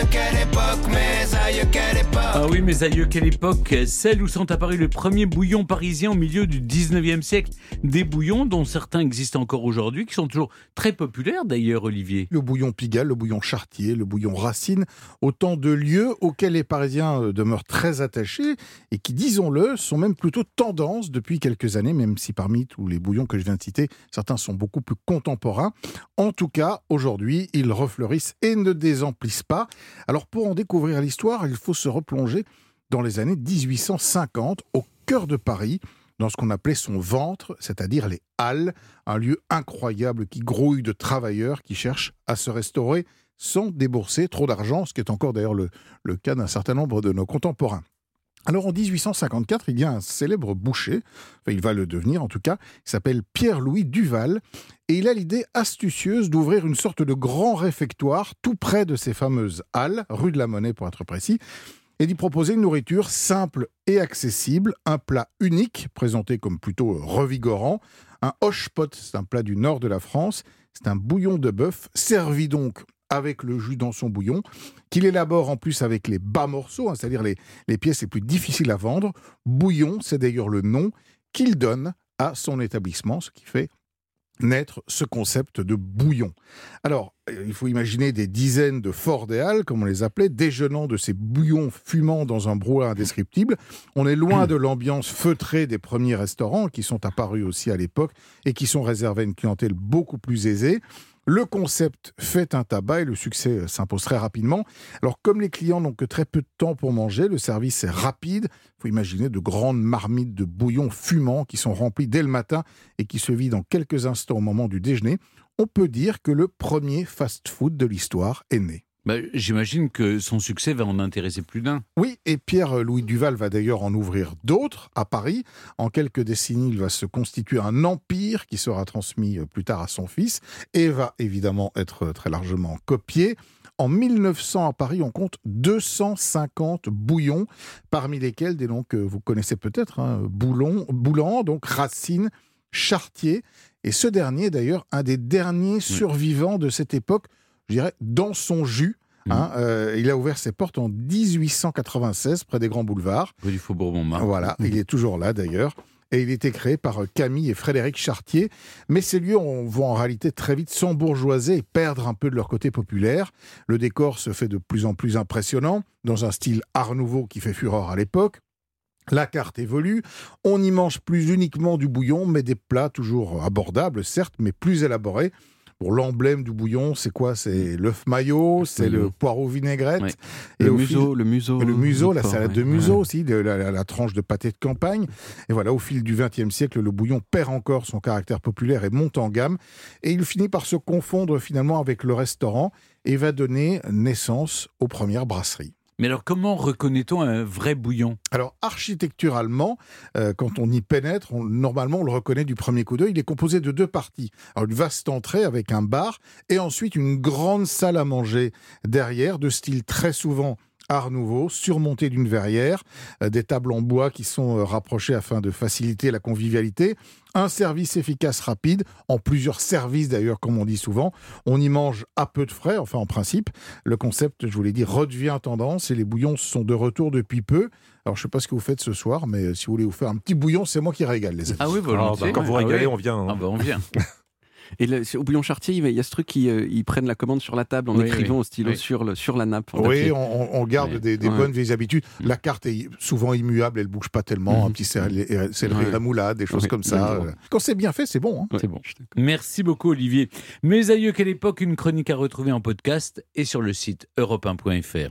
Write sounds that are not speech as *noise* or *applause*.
aïeux, quelle époque, mes aïeux, quelle époque. Ah oui, mes aïeux, quelle époque Celle où sont apparus les premiers bouillons parisiens au milieu du 19e siècle. Des bouillons dont certains existent encore aujourd'hui, qui sont toujours très populaires d'ailleurs, Olivier. Le bouillon Pigalle, le bouillon Chartier, le bouillon Racine, autant de lieux auxquels les Parisiens euh, demeurent très attachés et qui, disons-le, sont même plutôt tendance depuis quelques années, même si parmi tous les bouillons que je viens de citer, certains sont beaucoup plus contemporains. En tout cas, aujourd'hui, ils refleurissent et ne désemplissent pas. Alors pour en découvrir l'histoire, il faut se replonger dans les années 1850 au cœur de Paris, dans ce qu'on appelait son ventre, c'est-à-dire les Halles, un lieu incroyable qui grouille de travailleurs qui cherchent à se restaurer sans débourser trop d'argent, ce qui est encore d'ailleurs le, cas d'un certain nombre de nos contemporains. Alors en 1854, il y a un célèbre boucher, enfin il va le devenir en tout cas, il s'appelle Pierre-Louis Duval, et il a l'idée astucieuse d'ouvrir une sorte de grand réfectoire tout près de ces fameuses halles, rue de la Monnaie pour être précis, et d'y proposer une nourriture simple et accessible, un plat unique, présenté comme plutôt revigorant, un hoche-pot, c'est un plat du nord de la France, c'est un bouillon de bœuf, servi donc avec le jus dans son bouillon, qu'il élabore en plus avec les bas morceaux, hein, c'est-à-dire les, pièces les plus difficiles à vendre. Bouillon, c'est d'ailleurs le nom qu'il donne à son établissement, ce qui fait naître ce concept de bouillon. Alors, euh, il faut imaginer des dizaines de halles, comme on les appelait, déjeunant de ces bouillons fumants dans un brouhaha indescriptible. On est loin de l'ambiance feutrée des premiers restaurants qui sont apparus aussi à l'époque et qui sont réservés à une clientèle beaucoup plus aisée. Le concept fait un tabac et le succès euh, s'impose très rapidement. Alors, comme les clients n'ont que très peu de temps pour manger, le service est rapide. Il faut imaginer de grandes marmites de bouillon fumant qui sont remplies dès le matin et qui se vident en quelques instants au moment du déjeuner. On peut dire que le premier fast-food de l'histoire est né. Bah, J'imagine que son succès va en intéresser plus d'un. Oui, et Pierre-Louis Duval va d'ailleurs en ouvrir d'autres à Paris. En quelques décennies, il va se constituer un empire qui sera transmis euh, plus tard à son fils et va évidemment être très largement copié. En 1900 à Paris, on compte 250 bouillons, parmi lesquels des noms que vous connaissez peut-être, hein, Boulon, Boulan, donc Racine, Chartier, et ce dernier d'ailleurs, un des derniers survivants de cette époque, je dirais, dans son jus. Hein, euh, il a ouvert ses portes en 1896 près des grands boulevards. Rue du Faubourg Montmartre. Voilà, il est toujours là d'ailleurs. Et il était créé par Camille et Frédéric Chartier. Mais ces lieux on vont en réalité très vite s'embourgeoiser et perdre un peu de leur côté populaire. Le décor se fait de plus en plus impressionnant, dans un style art nouveau qui fait fureur à l'époque. La carte évolue, on n'y mange plus uniquement du bouillon, mais des plats toujours abordables, certes, mais plus élaborés. Pour l'emblème du bouillon, c'est quoi? C'est l'œuf maillot, c'est le poireau vinaigrette. Et le au museau, fil- le museau. le museau, la salade de museau Ouais. aussi, de la, la- la tranche de pâté de campagne. Et voilà, au fil du XXe siècle, le bouillon perd encore son caractère populaire et monte en gamme. Et il finit par se confondre finalement avec le restaurant et va donner naissance aux premières brasseries. Mais alors, comment reconnaît-on un vrai bouillon? Alors, architecturalement, euh, quand on y pénètre, normalement, on le reconnaît du premier coup d'œil. Il est composé de deux parties. Alors, une vaste entrée avec un bar et ensuite une grande salle à manger derrière, de style très souvent Art Nouveau, surmontée d'une verrière, euh, des tables en bois qui sont euh, rapprochées afin de faciliter la convivialité, un service efficace rapide, en plusieurs services d'ailleurs, comme on dit souvent. On y mange à peu de frais, enfin en principe. Le concept, je vous l'ai dit, redevient tendance et les bouillons sont de retour depuis peu. Alors je ne sais pas ce que vous faites ce soir, mais euh, si vous voulez vous faire un petit bouillon, c'est moi qui régale les amis. Ah oui, Ah, bah, volontiers. quand vous Ah régalez, oui. on vient. hein. Ah bah, on vient. *laughs* Et le- au bouillon chartier, il y a- ce truc qui euh, ils prennent la commande sur la table en Oui, écrivant oui, au stylo oui. sur, le, sur la nappe. Oui, on, garde des, des Ouais. bonnes vieilles habitudes. Mm. La carte est souvent immuable, elle bouge pas tellement. Mhm. Un petit céleri céleri Ouais. remoulade, des choses comme ça. Euh, Quand c'est bien fait, c'est bon. hein. Ouais, c'est bon. Merci beaucoup, Olivier. Mes aïeux, quelle époque Une chronique à retrouver en podcast et sur le site europe1.fr.